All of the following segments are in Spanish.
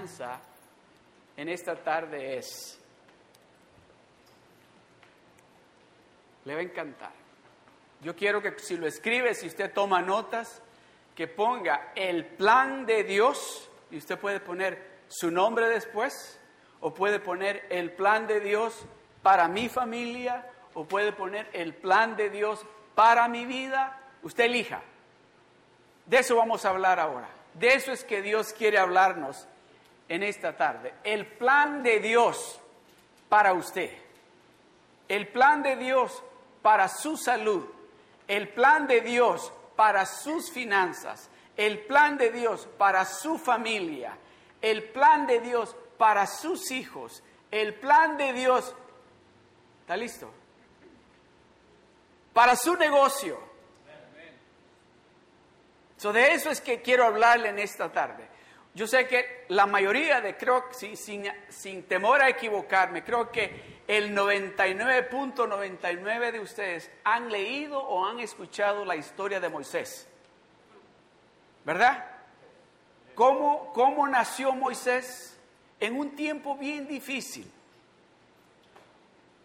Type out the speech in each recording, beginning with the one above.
enseñanza en esta tarde es, le va a encantar. Yo quiero que si lo escribe, si usted toma notas, que ponga el plan de Dios, y usted puede poner su nombre después, o puede poner el plan de Dios para mi familia, o puede poner el plan de Dios para mi vida, usted elija. De eso vamos a hablar ahora. De eso es que Dios quiere hablarnos en esta tarde. El plan de Dios para usted. El plan de Dios para su salud. El plan de Dios para sus finanzas. El plan de Dios para su familia. El plan de Dios para sus hijos. El plan de Dios. ¿Está listo? Para su negocio de eso es que quiero hablarle en esta tarde. Yo sé que la mayoría de, creo, sin, sin temor a equivocarme, creo que el 99.99 de ustedes han leído o han escuchado la historia de Moisés. ¿Verdad? ¿Cómo, cómo nació Moisés? En un tiempo bien difícil.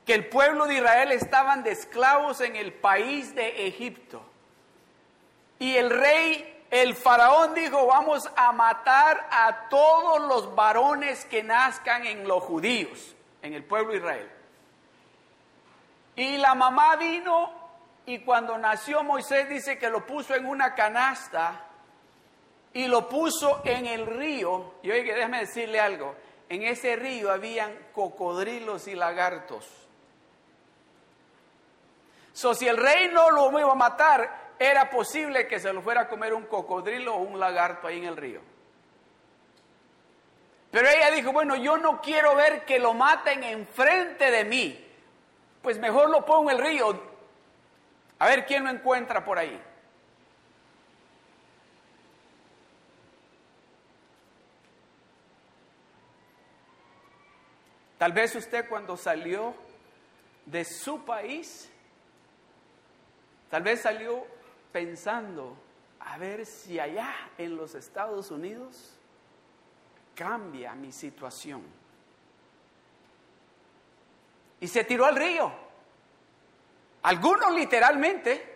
Que el pueblo de Israel estaban de esclavos en el país de Egipto y el rey, el faraón dijo, vamos a matar a todos los varones que nazcan en los judíos, en el pueblo de Israel. Y la mamá vino y cuando nació Moisés dice que lo puso en una canasta y lo puso en el río. Y oye, déjame decirle algo, en ese río habían cocodrilos y lagartos. So, si el rey no lo iba a matar, era posible que se lo fuera a comer un cocodrilo o un lagarto ahí en el río. Pero ella dijo, bueno, yo no quiero ver que lo maten enfrente de mí, pues mejor lo pongo en el río, a ver quién lo encuentra por ahí. Tal vez usted cuando salió de su país, tal vez salió pensando a ver si allá en los Estados Unidos cambia mi situación. Y se tiró al río. Algunos literalmente.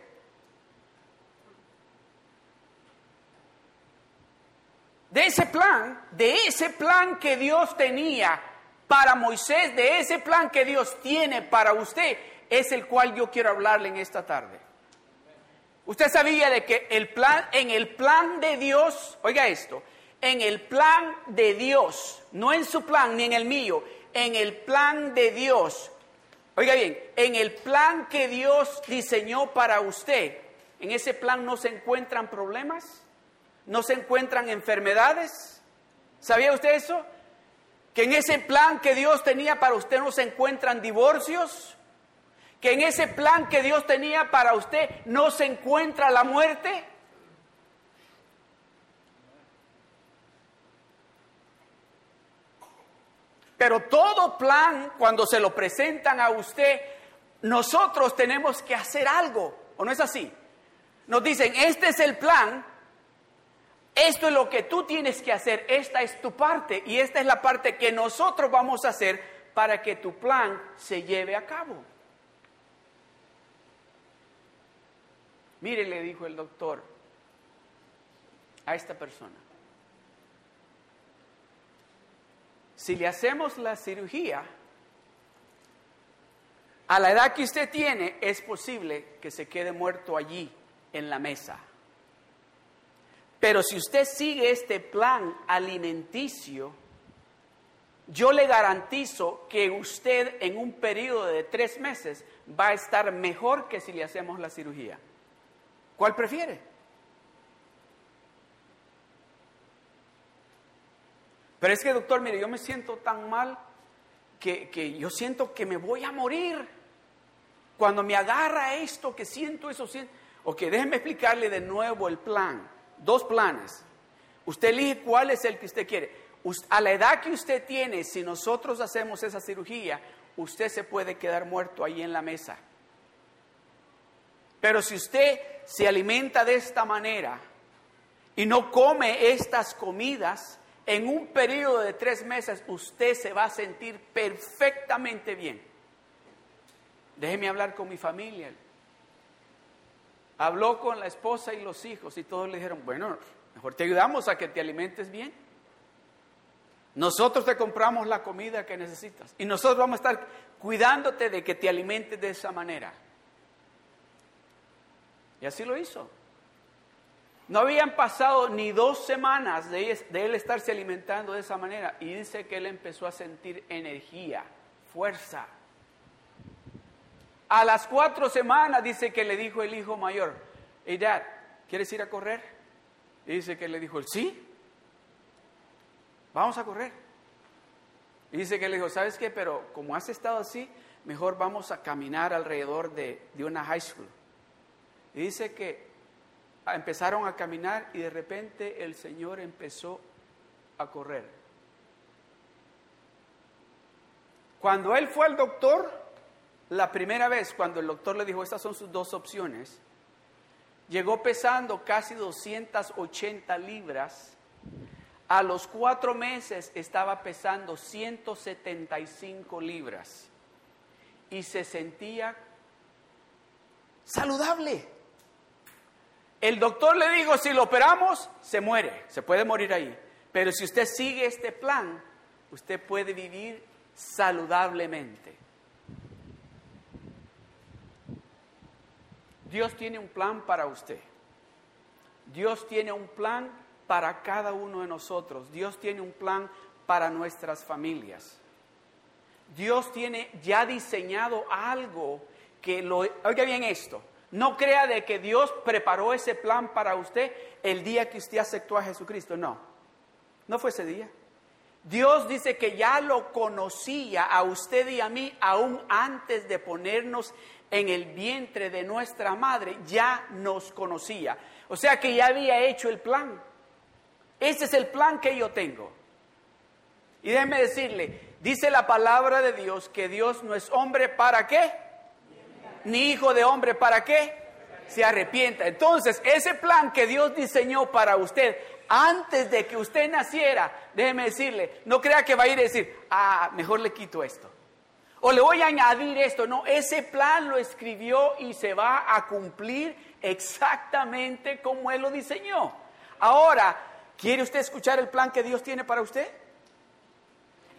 De ese plan, de ese plan que Dios tenía para Moisés, de ese plan que Dios tiene para usted, es el cual yo quiero hablarle en esta tarde. Usted sabía de que el plan, en el plan de Dios, oiga esto, en el plan de Dios, no en su plan ni en el mío, en el plan de Dios, oiga bien, en el plan que Dios diseñó para usted, en ese plan no se encuentran problemas, no se encuentran enfermedades. ¿Sabía usted eso? Que en ese plan que Dios tenía para usted no se encuentran divorcios, que en ese plan que Dios tenía para usted no se encuentra la muerte? Pero todo plan, cuando se lo presentan a usted, nosotros tenemos que hacer algo, ¿o no es así? Nos dicen, este es el plan, esto es lo que tú tienes que hacer, esta es tu parte y esta es la parte que nosotros vamos a hacer para que tu plan se lleve a cabo. Mire, le dijo el doctor a esta persona, si le hacemos la cirugía, a la edad que usted tiene, es posible que se quede muerto allí, en la mesa. Pero si usted sigue este plan alimenticio, yo le garantizo que usted en un periodo de tres meses va a estar mejor que si le hacemos la cirugía. ¿Cuál prefiere? Pero es que, doctor, mire, yo me siento tan mal que, yo siento que me voy a morir. Cuando me agarra esto, que siento eso, siento... Ok, déjeme explicarle de nuevo el plan. Dos planes. Usted elige cuál es el que usted quiere. A la edad que usted tiene, si nosotros hacemos esa cirugía, usted se puede quedar muerto ahí en la mesa. Pero si usted se alimenta de esta manera y no come estas comidas, en un periodo de tres meses usted se va a sentir perfectamente bien. Déjeme hablar con mi familia. Habló con la esposa y los hijos y todos le dijeron, bueno, mejor te ayudamos a que te alimentes bien. Nosotros te compramos la comida que necesitas y nosotros vamos a estar cuidándote de que te alimentes de esa manera. Y así lo hizo. No habían pasado ni dos semanas de, él estarse alimentando de esa manera y dice que él empezó a sentir energía, fuerza. A las cuatro semanas dice que le dijo el hijo mayor, hey dad, ¿quieres ir a correr? Y dice que le dijo, sí, vamos a correr. Y dice que le dijo, ¿sabes qué? Pero como has estado así, mejor vamos a caminar alrededor de, de una high school. Dice que empezaron a caminar y de repente el Señor empezó a correr. Cuando él fue al doctor, la primera vez, cuando el doctor le dijo, estas son sus dos opciones, llegó pesando casi 280 libras. A los cuatro meses estaba pesando 175 libras y se sentía saludable. El doctor le dijo, si lo operamos, se muere, se puede morir ahí. Pero si usted sigue este plan, usted puede vivir saludablemente. Dios tiene un plan para usted. Dios tiene un plan para cada uno de nosotros. Dios tiene un plan para nuestras familias. Dios tiene ya diseñado algo que lo... Oiga bien esto, no crea de que Dios preparó ese plan para usted el día que usted aceptó a Jesucristo. No, no fue ese día. Dios dice que ya lo conocía a usted y a mí aún antes de ponernos en el vientre de nuestra madre, ya nos conocía. O sea que ya había hecho el plan. Ese es el plan que yo tengo. Y déjeme decirle, dice la palabra de Dios que Dios no es hombre para qué ni hijo de hombre, ¿para qué? Se arrepienta. Entonces, ese plan que Dios diseñó para usted antes de que usted naciera, déjeme decirle, no crea que va a ir a decir, ah, mejor le quito esto. O le voy a añadir esto. No, ese plan lo escribió y se va a cumplir exactamente como Él lo diseñó. Ahora, ¿quiere usted escuchar el plan que Dios tiene para usted?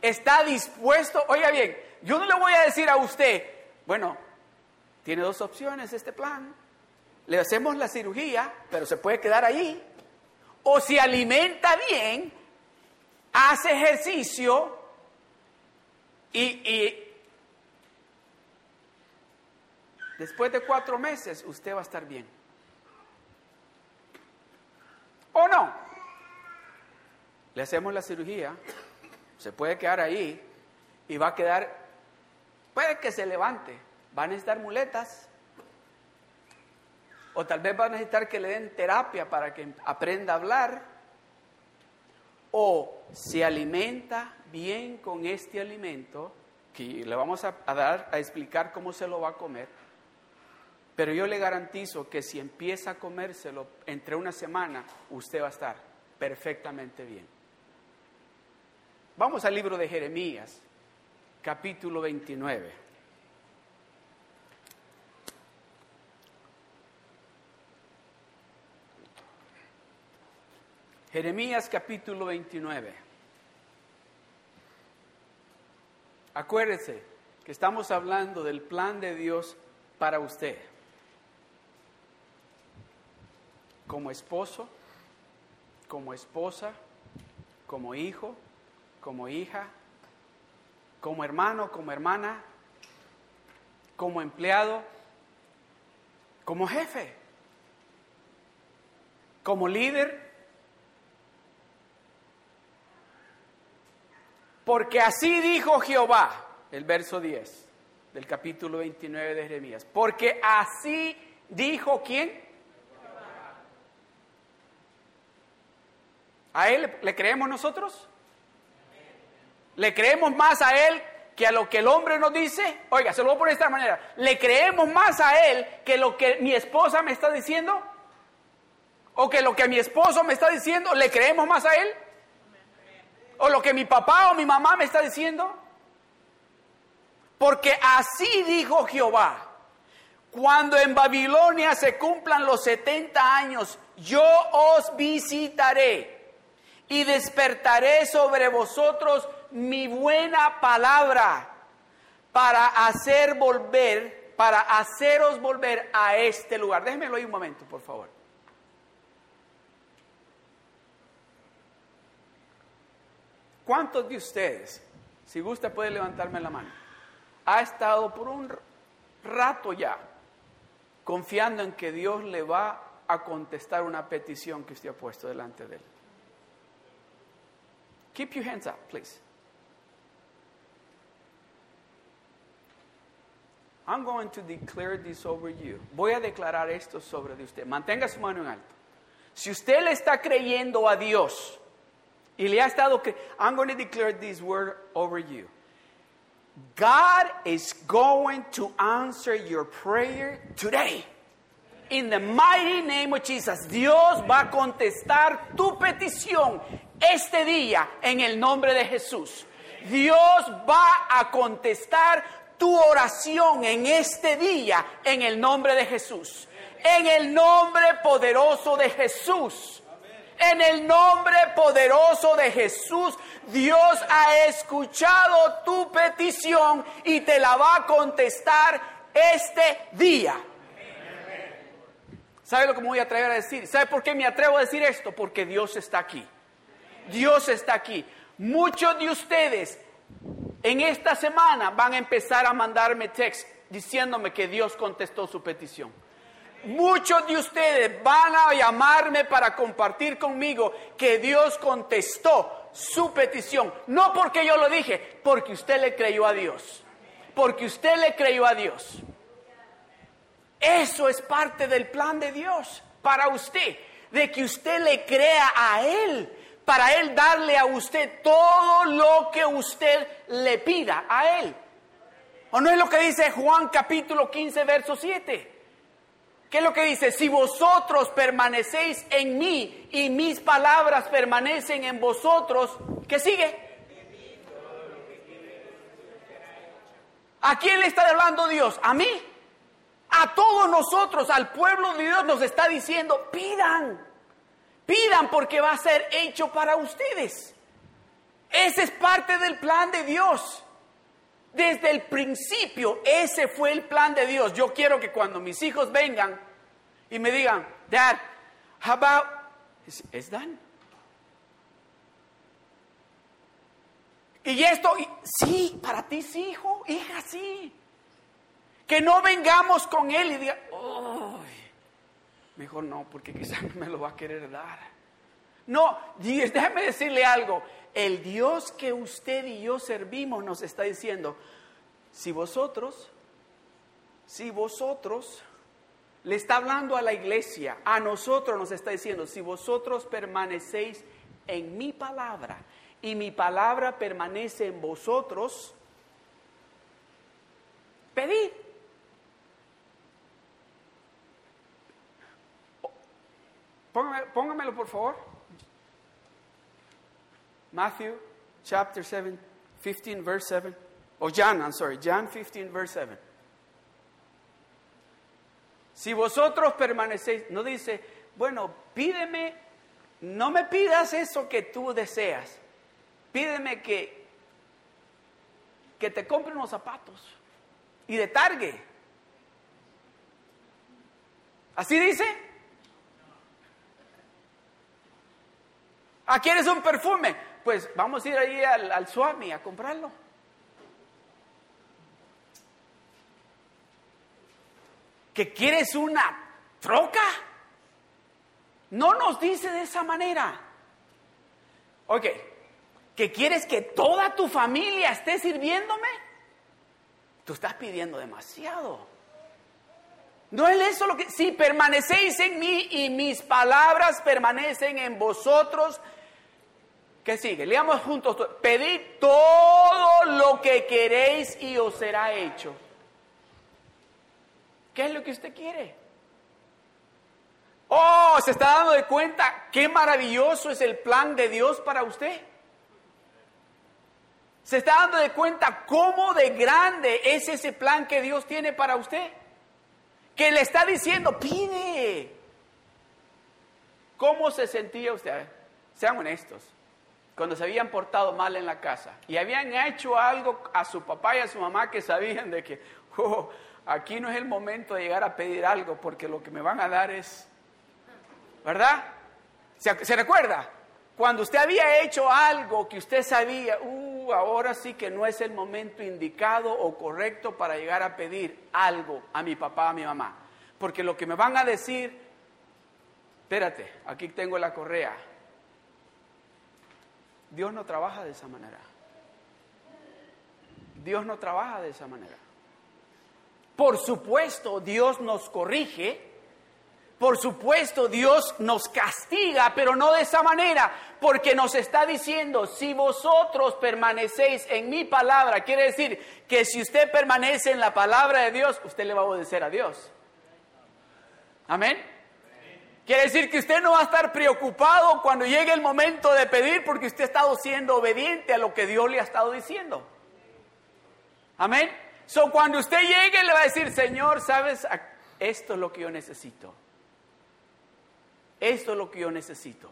¿Está dispuesto? Oiga bien, yo no le voy a decir a usted, bueno, tiene dos opciones este plan. Le hacemos la cirugía, pero se puede quedar ahí. O si alimenta bien, hace ejercicio y, y después de cuatro meses usted va a estar bien. ¿O no? Le hacemos la cirugía, se puede quedar ahí y va a quedar, puede que se levante, va a necesitar muletas. O tal vez va a necesitar que le den terapia para que aprenda a hablar. O se alimenta bien con este alimento, que le vamos a, dar a explicar cómo se lo va a comer. Pero yo le garantizo que si empieza a comérselo entre una semana, usted va a estar perfectamente bien. Vamos al libro de Jeremías, capítulo 29. Jeremías capítulo 29. Acuérdese que estamos hablando del plan de Dios para usted. Como esposo, como esposa, como hijo, como hija, como hermano, como hermana, como empleado, como jefe, como líder Porque así dijo Jehová, el verso 10 del capítulo 29 de Jeremías. Porque así dijo quién? ¿A él le creemos nosotros? ¿Le creemos más a él que a lo que el hombre nos dice? Oiga, se lo voy a poner de esta manera. ¿Le creemos más a él que lo que mi esposa me está diciendo? ¿O que lo que mi esposo me está diciendo? ¿Le creemos más a él? Por lo que mi papá o mi mamá me está diciendo? Porque así dijo Jehová. Cuando en Babilonia se cumplan los 70 años, yo os visitaré y despertaré sobre vosotros mi buena palabra para hacer volver, para haceros volver a este lugar. Déjenmelo ahí un momento, por favor. ¿Cuántos de ustedes, si gusta puede levantarme la mano, ha estado por un rato ya confiando en que Dios le va a contestar una petición que usted ha puesto delante de él? Keep your hands up, please. I'm going to declare this over you. Voy a declarar esto sobre usted. Mantenga su mano en alto. Si usted le está creyendo a Dios y le ha estado I'm going to declare this word over you. God is going to answer your prayer today. In the mighty name of Jesus, Dios va a contestar tu petición este día en el nombre de Jesús. Dios va a contestar tu oración en este día en el nombre de Jesús. En el nombre poderoso de Jesús. En el nombre poderoso de Jesús, Dios ha escuchado tu petición y te la va a contestar este día. ¿Sabe lo que me voy a atrever a decir? ¿Sabe por qué me atrevo a decir esto? Porque Dios está aquí. Dios está aquí. Muchos de ustedes en esta semana van a empezar a mandarme text diciéndome que Dios contestó su petición. Muchos de ustedes van a llamarme para compartir conmigo que Dios contestó su petición. No porque yo lo dije, porque usted le creyó a Dios. Porque usted le creyó a Dios. Eso es parte del plan de Dios para usted, de que usted le crea a Él para Él darle a usted todo lo que usted le pida a Él. ¿O no es lo que dice Juan capítulo 15, verso 7? ¿Qué es lo que dice? Si vosotros permanecéis en mí y mis palabras permanecen en vosotros, ¿qué sigue? ¿A quién le está hablando Dios? ¿A mí? A todos nosotros, al pueblo de Dios nos está diciendo, pidan. Pidan porque va a ser hecho para ustedes. Ese es parte del plan de Dios. Desde el principio, ese fue el plan de Dios. Yo quiero que cuando mis hijos vengan y me digan, Dad, how about, is, done? Y esto, sí, para ti sí, hijo, hija, sí. Que no vengamos con él y diga, oh, Mejor no, porque quizás me lo va a querer dar. No, déjeme decirle algo. El Dios que usted y yo servimos nos está diciendo, si vosotros, si vosotros, le está hablando a la iglesia, a nosotros nos está diciendo, si vosotros permanecéis en mi palabra y mi palabra permanece en vosotros, pedid póngamelo por favor. Matthew chapter 7, 15 verse 7. O John, I'm sorry, John 15 verse 7. Si vosotros permanecéis, no dice, bueno, pídeme, no me pidas eso que tú deseas. Pídeme que, que te compre unos zapatos y de targue. ¿Así dice? ¿Ah, quieres un perfume? Pues vamos a ir ahí al, al Swami a comprarlo. ¿Que quieres una troca? No nos dice de esa manera. Ok, ¿que quieres que toda tu familia esté sirviéndome? Tú estás pidiendo demasiado. No es eso lo que... Si permanecéis en mí y mis palabras permanecen en vosotros, ¿Qué sigue? Leamos juntos. Pedid todo lo que queréis y os será hecho. ¿Qué es lo que usted quiere? Oh, se está dando de cuenta qué maravilloso es el plan de Dios para usted. ¿Se está dando de cuenta cómo de grande es ese plan que Dios tiene para usted? Que le está diciendo, pide. ¿Cómo se sentía usted? Sean honestos. Cuando se habían portado mal en la casa y habían hecho algo a su papá y a su mamá que sabían de que, oh, aquí no es el momento de llegar a pedir algo porque lo que me van a dar es, ¿verdad? ¿Se, recuerda? Cuando usted había hecho algo que usted sabía, uh, ahora sí que no es el momento indicado o correcto para llegar a pedir algo a mi papá, a mi mamá. Porque lo que me van a decir, espérate, aquí tengo la correa. Dios no trabaja de esa manera. Dios no trabaja de esa manera. Por supuesto, Dios nos corrige. Por supuesto, Dios nos castiga, pero no de esa manera, porque nos está diciendo, si vosotros permanecéis en mi palabra, quiere decir que si usted permanece en la palabra de Dios, usted le va a obedecer a Dios. Amén. Quiere decir que usted no va a estar preocupado cuando llegue el momento de pedir porque usted ha estado siendo obediente a lo que Dios le ha estado diciendo. Amén. So, cuando usted llegue, le va a decir, Señor, ¿sabes? Esto es lo que yo necesito. Esto es lo que yo necesito.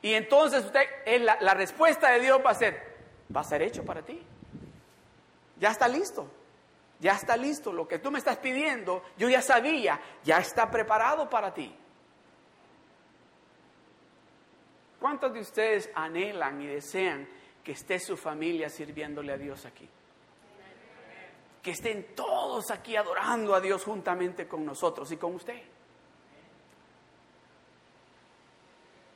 Y entonces usted, la, la respuesta de Dios va a ser, va a ser hecho para ti. Ya está listo. Ya está listo. Lo que tú me estás pidiendo, yo ya sabía, ya está preparado para ti. ¿Cuántos de ustedes anhelan y desean que esté su familia sirviéndole a Dios aquí? que estén todos aquí adorando a Dios juntamente con nosotros y con usted.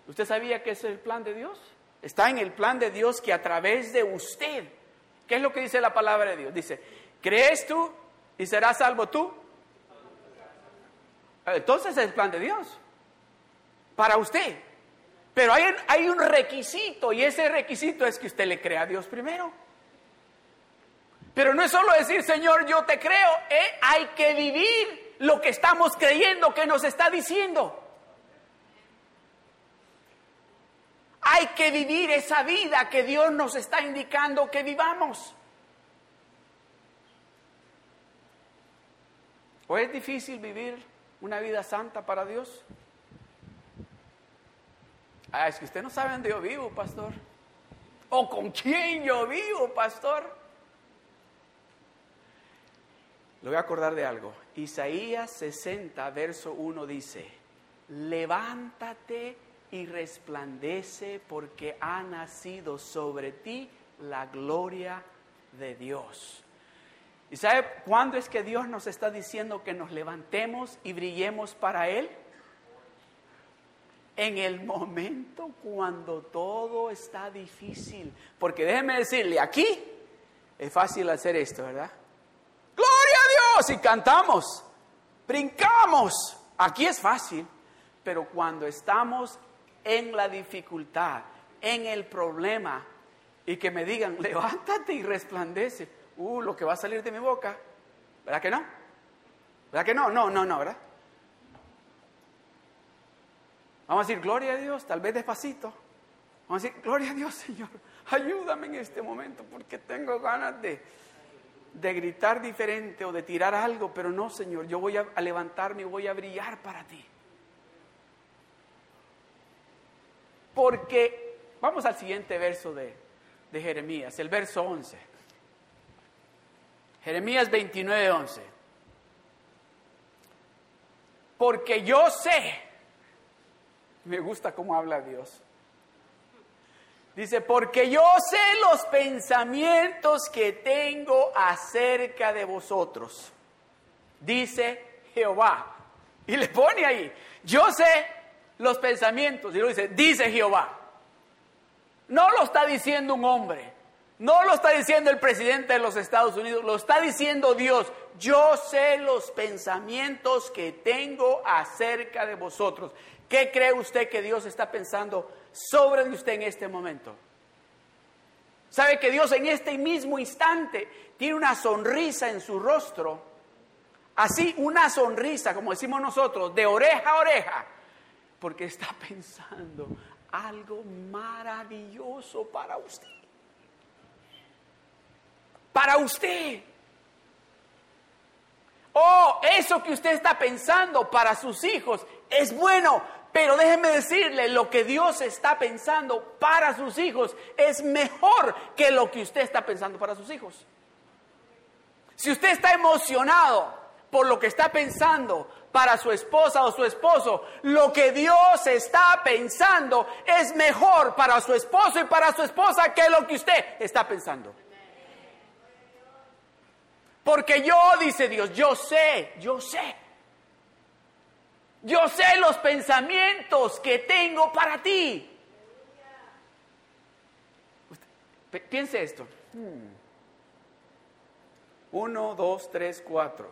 ¿Usted sabía que es el plan de Dios? Está en el plan de Dios que a través de usted, ¿qué es lo que dice la palabra de Dios? Dice, ¿crees tú y serás salvo tú? Entonces es el plan de Dios para usted. Pero hay, un requisito y ese requisito es que usted le crea a Dios primero. Pero no es solo decir, Señor, yo te creo, ¿eh? hay que vivir lo que estamos creyendo que nos está diciendo. Hay que vivir esa vida que Dios nos está indicando que vivamos. ¿O es difícil vivir una vida santa para Dios? Ah, es que usted no sabe dónde yo vivo, pastor. ¿O con quién yo vivo, pastor? Le voy a acordar de algo. Isaías 60, verso 1 dice, levántate y resplandece porque ha nacido sobre ti la gloria de Dios. ¿Y sabe cuándo es que Dios nos está diciendo que nos levantemos y brillemos para Él? En el momento cuando todo está difícil. Porque déjeme decirle, aquí es fácil hacer esto, ¿verdad? y cantamos, brincamos. Aquí es fácil, pero cuando estamos en la dificultad, en el problema, y que me digan, levántate y resplandece, uh, lo que va a salir de mi boca, ¿verdad que no? ¿Verdad que no? No, no, no, ¿verdad? Vamos a decir, gloria a Dios, tal vez despacito. Vamos a decir, gloria a Dios, Señor, ayúdame en este momento porque tengo ganas de, de gritar diferente o de tirar algo, pero no, Señor, yo voy a, levantarme y voy a brillar para ti. Porque, vamos al siguiente verso de, de Jeremías, el verso 11. Jeremías 29, 11. Porque yo sé, me gusta cómo habla Dios, Dice, porque yo sé los pensamientos que tengo acerca de vosotros. Dice Jehová. Y le pone ahí, yo sé los pensamientos. Y lo dice, dice Jehová. No lo está diciendo un hombre. No lo está diciendo el presidente de los Estados Unidos. Lo está diciendo Dios. Yo sé los pensamientos que tengo acerca de vosotros. ¿Qué cree usted que Dios está pensando sobre usted en este momento? ¿Sabe que Dios en este mismo instante tiene una sonrisa en su rostro? Así, una sonrisa, como decimos nosotros, de oreja a oreja, porque está pensando algo maravilloso para usted. para usted. Oh, eso que usted está pensando para sus hijos es bueno, pero déjeme decirle, lo que Dios está pensando para sus hijos es mejor que lo que usted está pensando para sus hijos. Si usted está emocionado por lo que está pensando para su esposa o su esposo, lo que Dios está pensando es mejor para su esposo y para su esposa que lo que usted está pensando. Porque yo, dice Dios, yo sé, yo sé. Yo sé los pensamientos que tengo para ti. piense esto. Hmm. Uno, dos, tres, cuatro.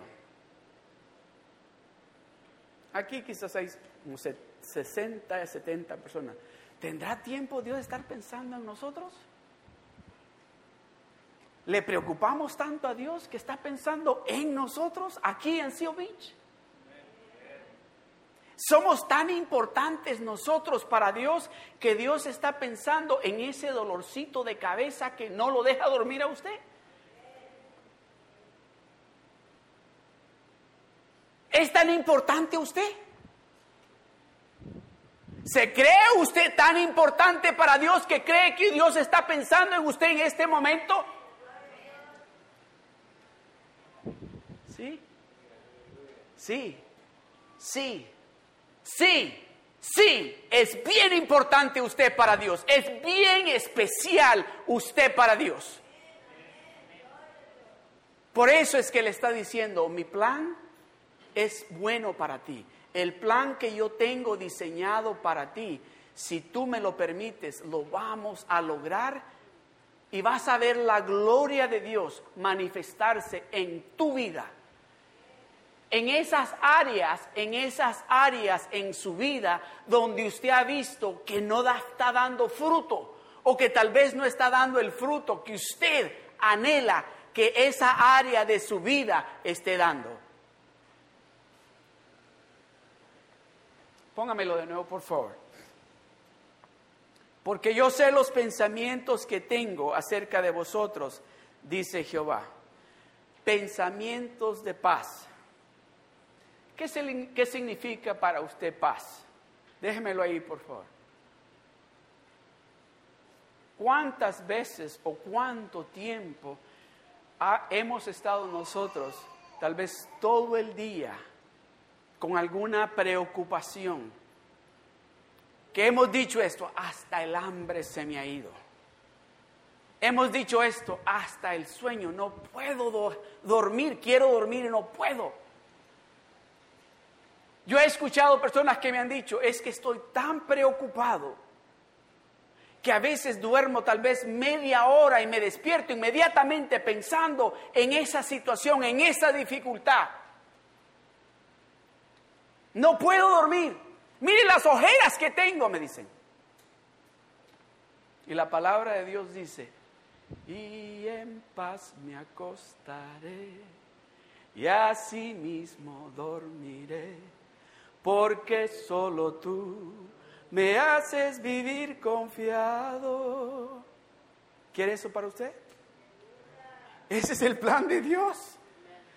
Aquí quizás hay 60, 70 personas. ¿Tendrá tiempo Dios de estar pensando en nosotros? ¿Le preocupamos tanto a Dios que está pensando en nosotros aquí en Seal Beach? Somos tan importantes nosotros para Dios que Dios está pensando en ese dolorcito de cabeza que no lo deja dormir a usted. ¿Es tan importante usted? ¿Se cree usted tan importante para Dios que cree que Dios está pensando en usted en este momento? ¿Sí? Sí, sí. Sí, sí, es bien importante usted para Dios, es bien especial usted para Dios. Por eso es que le está diciendo, mi plan es bueno para ti. El plan que yo tengo diseñado para ti, si tú me lo permites, lo vamos a lograr y vas a ver la gloria de Dios manifestarse en tu vida en esas áreas, en esas áreas en su vida donde usted ha visto que no está dando fruto o que tal vez no está dando el fruto que usted anhela que esa área de su vida esté dando. Póngamelo de nuevo, por favor. Porque yo sé los pensamientos que tengo acerca de vosotros, dice Jehová. Pensamientos de paz ¿Qué, significa para usted paz? Déjemelo ahí, por favor. ¿Cuántas veces o cuánto tiempo hemos estado nosotros, tal vez todo el día, con alguna preocupación? Que hemos dicho esto, hasta el hambre se me ha ido. Hemos dicho esto, hasta el sueño, no puedo dormir, quiero dormir y no puedo. Yo he escuchado personas que me han dicho, es que estoy tan preocupado que a veces duermo tal vez media hora y me despierto inmediatamente pensando en esa situación, en esa dificultad. No puedo dormir. Mire las ojeras que tengo, me dicen. Y la palabra de Dios dice, y en paz me acostaré y así mismo dormiré porque solo tú me haces vivir confiado. ¿Quiere eso para usted? Ese es el plan de Dios.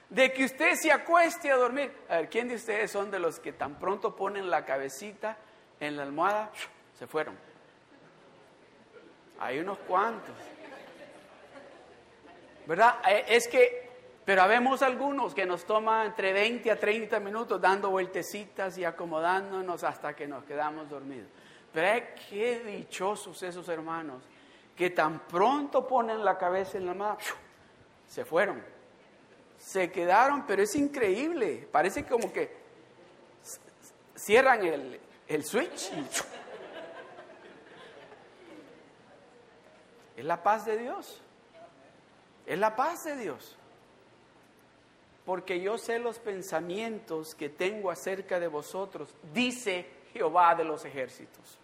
De que usted se acueste a dormir. A ver, ¿quién de ustedes son de los que tan pronto ponen la cabecita en la almohada? Se fueron. Hay unos cuantos. ¿Verdad? Eh, es que pero habemos algunos que nos toma entre 20 a 30 minutos dando vueltecitas y acomodándonos hasta que nos quedamos dormidos. Pero qué dichosos esos hermanos que tan pronto ponen la cabeza en la mano, se fueron. Se quedaron, pero es increíble. Parece como que cierran el, switch es la paz de Dios. Es la paz de Dios porque yo sé los pensamientos que tengo acerca de vosotros, dice Jehová de los ejércitos.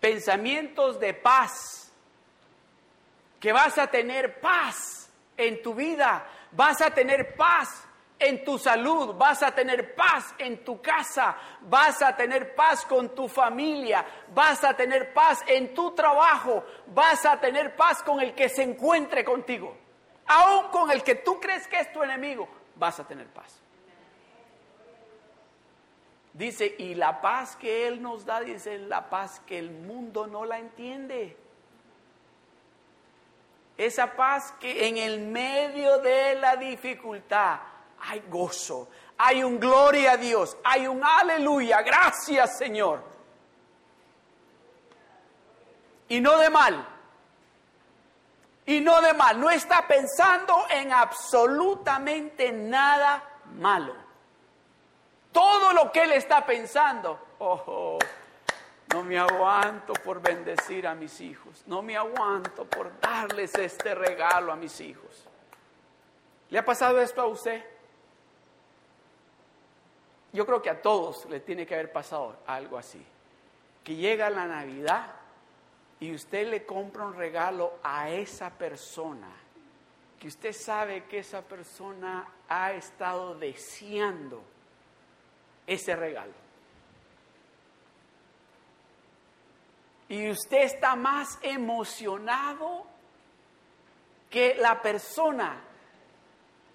Pensamientos de paz, que vas a tener paz en tu vida, vas a tener paz en tu salud, vas a tener paz en tu casa, vas a tener paz con tu familia, vas a tener paz en tu trabajo, vas a tener paz con el que se encuentre contigo. Aún con el que tú crees que es tu enemigo, vas a tener paz. Dice, y la paz que Él nos da, dice, la paz que el mundo no la entiende. Esa paz que en el medio de la dificultad hay gozo, hay un gloria a Dios, hay un aleluya, gracias Señor. Y no de mal, y no de mal, no está pensando en absolutamente nada malo. Todo lo que él está pensando, oh, no me aguanto por bendecir a mis hijos, no me aguanto por darles este regalo a mis hijos. ¿Le ha pasado esto a usted? Yo creo que a todos le tiene que haber pasado algo así. Que llega la Navidad y usted le compra un regalo a esa persona, que usted sabe que esa persona ha estado deseando ese regalo. Y usted está más emocionado que la persona,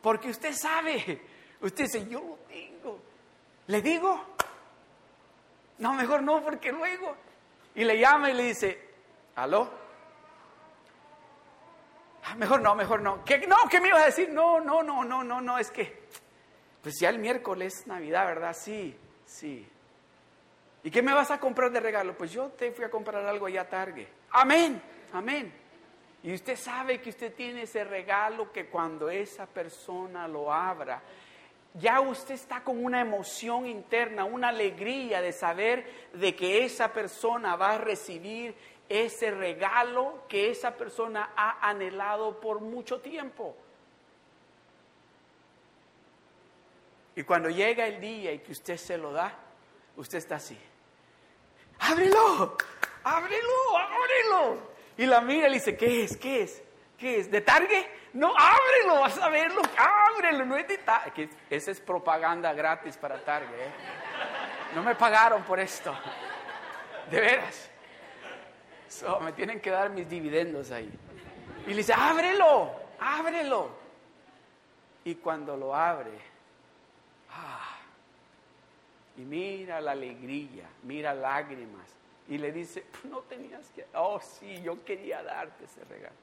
porque usted sabe, usted dice, yo lo tengo. ¿Le digo? No, mejor no, porque luego. Y le llama y le dice, ¿aló? Ah, mejor no, mejor no. ¿Qué, no, ¿qué me ibas a decir? No, no, no, no, no, no, es que pues ya el miércoles Navidad, ¿verdad? Sí, sí. ¿Y qué me vas a comprar de regalo? Pues yo te fui a comprar algo allá tarde. Amén, amén. Y usted sabe que usted tiene ese regalo que cuando esa persona lo abra, ya usted está con una emoción interna, una alegría de saber de que esa persona va a recibir ese regalo que esa persona ha anhelado por mucho tiempo. Y cuando llega el día y que usted se lo da, usted está así. Ábrelo, ábrelo, ábrelo. Y la mira y le dice, ¿qué es? ¿Qué es? ¿Qué es? ¿De Target? No, ábrelo, vas a verlo, ábrelo, no es de Target. Esa es propaganda gratis para Target. ¿eh? No me pagaron por esto. De veras. Me tienen que dar mis dividendos ahí. Y le dice, ábrelo, ábrelo. Y cuando lo abre, Ah. Y mira la alegría, mira lágrimas. Y le dice, no tenías que, oh sí, yo quería darte ese regalo.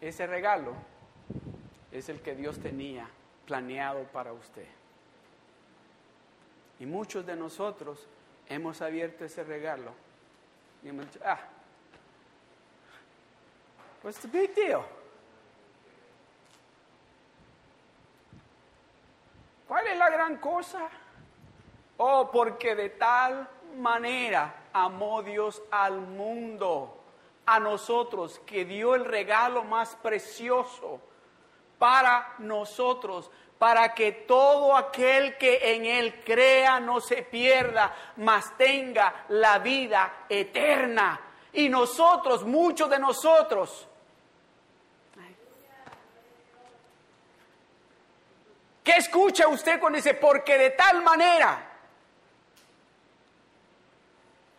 Ese regalo es el que Dios tenía planeado para usted. Y muchos de nosotros hemos abierto ese regalo y hemos ah, deal? ¿Cuál es la gran cosa? Oh, porque de tal manera amó Dios al mundo, a nosotros, que dio el regalo más precioso para nosotros, para que todo aquel que en Él crea no se pierda, mas tenga la vida eterna. Y nosotros, muchos de nosotros, ¿Qué escucha usted cuando dice, porque de tal manera,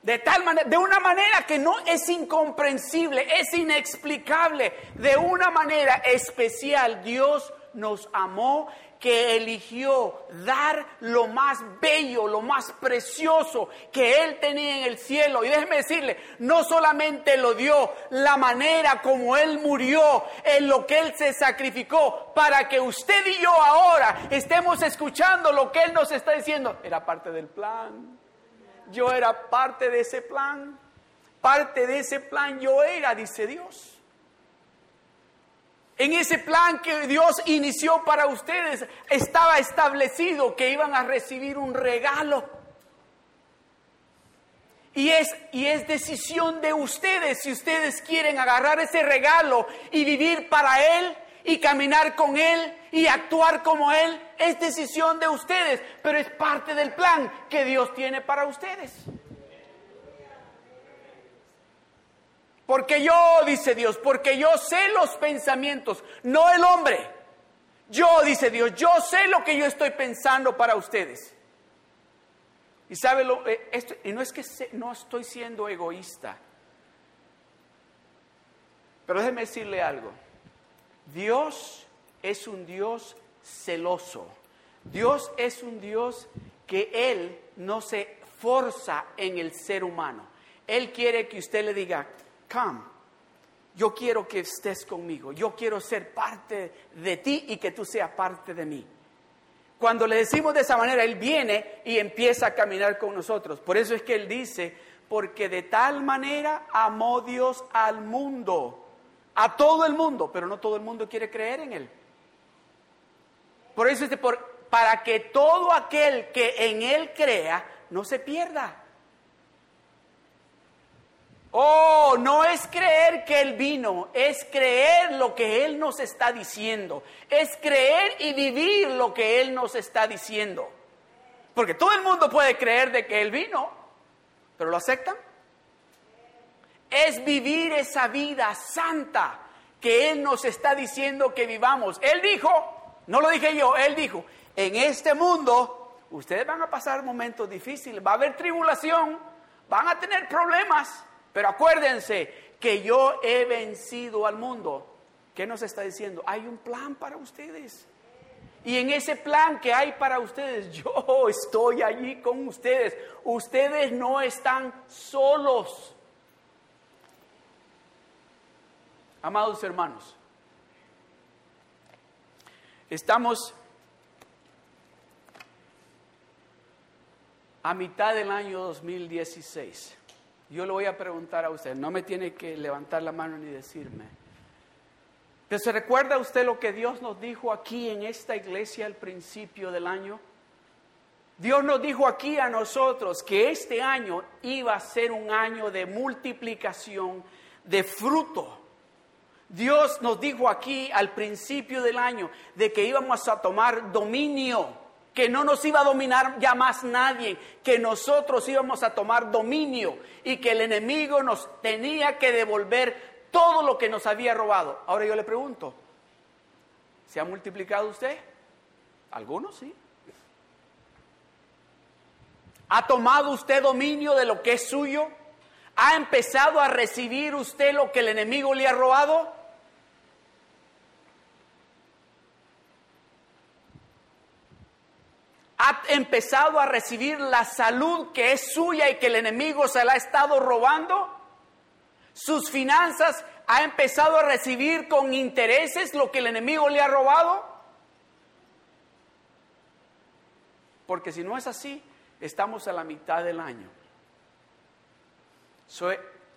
de tal manera, de una manera que no es incomprensible, es inexplicable, de una manera especial, Dios nos amó que eligió dar lo más bello, lo más precioso que Él tenía en el cielo. Y déjeme decirle, no solamente lo dio, la manera como Él murió, en lo que Él se sacrificó, para que usted y yo ahora estemos escuchando lo que Él nos está diciendo. Era parte del plan. Yo era parte de ese plan. Parte de ese plan yo era, dice Dios en ese plan que Dios inició para ustedes, estaba establecido que iban a recibir un regalo. Y es, y es decisión de ustedes si ustedes quieren agarrar ese regalo y vivir para Él y caminar con Él y actuar como Él. Es decisión de ustedes, pero es parte del plan que Dios tiene para ustedes. Porque yo, dice Dios, porque yo sé los pensamientos, no el hombre. Yo, dice Dios, yo sé lo que yo estoy pensando para ustedes. Y sabe lo, eh, esto, y no es que no estoy siendo egoísta, pero déjeme decirle algo. Dios es un Dios celoso. Dios es un Dios que Él no se forza en el ser humano. Él quiere que usted le diga, come, yo quiero que estés conmigo, yo quiero ser parte de ti y que tú seas parte de mí. Cuando le decimos de esa manera, Él viene y empieza a caminar con nosotros. Por eso es que Él dice, porque de tal manera amó Dios al mundo, a todo el mundo, pero no todo el mundo quiere creer en Él. Por eso es por, para que todo aquel que en Él crea no se pierda, Oh, no es creer que Él vino, es creer lo que Él nos está diciendo, es creer y vivir lo que Él nos está diciendo. Porque todo el mundo puede creer de que Él vino, pero ¿lo aceptan? Es vivir esa vida santa que Él nos está diciendo que vivamos. Él dijo, no lo dije yo, Él dijo, en este mundo ustedes van a pasar momentos difíciles, va a haber tribulación, van a tener problemas. Pero acuérdense que yo he vencido al mundo. ¿Qué nos está diciendo? Hay un plan para ustedes. Y en ese plan que hay para ustedes, yo estoy allí con ustedes. Ustedes no están solos. Amados hermanos, estamos a mitad del año 2016. Yo le voy a preguntar a usted, no me tiene que levantar la mano ni decirme. Pero ¿se recuerda usted lo que Dios nos dijo aquí en esta iglesia al principio del año? Dios nos dijo aquí a nosotros que este año iba a ser un año de multiplicación, de fruto. Dios nos dijo aquí al principio del año de que íbamos a tomar dominio que no nos iba a dominar ya más nadie, que nosotros íbamos a tomar dominio y que el enemigo nos tenía que devolver todo lo que nos había robado. Ahora yo le pregunto, ¿se ha multiplicado usted? Algunos sí. ¿Ha tomado usted dominio de lo que es suyo? ¿Ha empezado a recibir usted lo que el enemigo le ha robado? Ha empezado a recibir la salud que es suya y que el enemigo se la ha estado robando? ¿Sus finanzas ha empezado a recibir con intereses lo que el enemigo le ha robado? Porque si no es así, estamos a la mitad del año.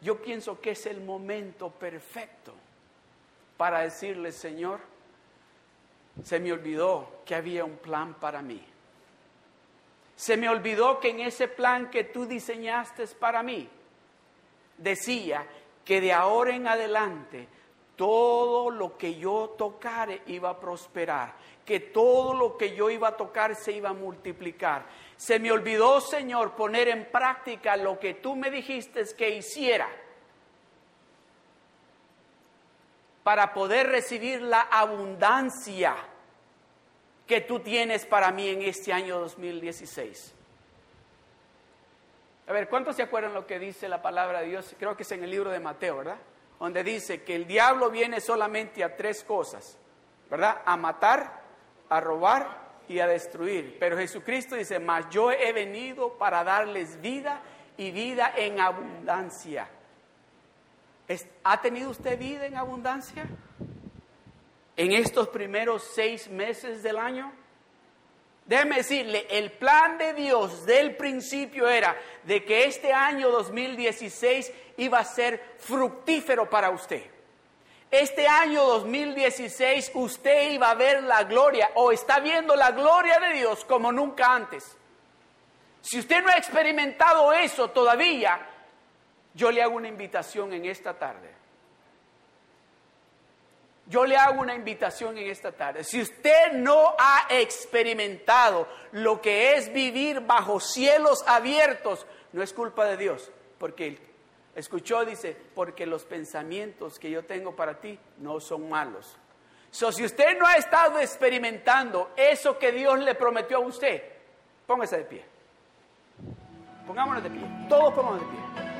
yo pienso que es el momento perfecto para decirle, Señor, se me olvidó que había un plan para mí. Se me olvidó que en ese plan que tú diseñaste para mí, decía que de ahora en adelante todo lo que yo tocare iba a prosperar, que todo lo que yo iba a tocar se iba a multiplicar. Se me olvidó, Señor, poner en práctica lo que tú me dijiste que hiciera para poder recibir la abundancia que tú tienes para mí en este año 2016. A ver, ¿cuántos se acuerdan lo que dice la palabra de Dios? Creo que es en el libro de Mateo, ¿verdad? Donde dice que el diablo viene solamente a tres cosas, ¿verdad? A matar, a robar y a destruir. Pero Jesucristo dice, mas yo he venido para darles vida y vida en abundancia. ¿Ha tenido usted vida en abundancia? En estos primeros seis meses del año? Déjeme decirle, el plan de Dios del principio era de que este año 2016 iba a ser fructífero para usted. Este año 2016 usted iba a ver la gloria o está viendo la gloria de Dios como nunca antes. Si usted no ha experimentado eso todavía, yo le hago una invitación en esta tarde yo le hago una invitación en esta tarde. Si usted no ha experimentado lo que es vivir bajo cielos abiertos, no es culpa de Dios, porque Escuchó, dice, porque los pensamientos que yo tengo para ti no son malos. So, si usted no ha estado experimentando eso que Dios le prometió a usted, póngase de pie. Pongámonos de pie. Todos pongámonos de pie.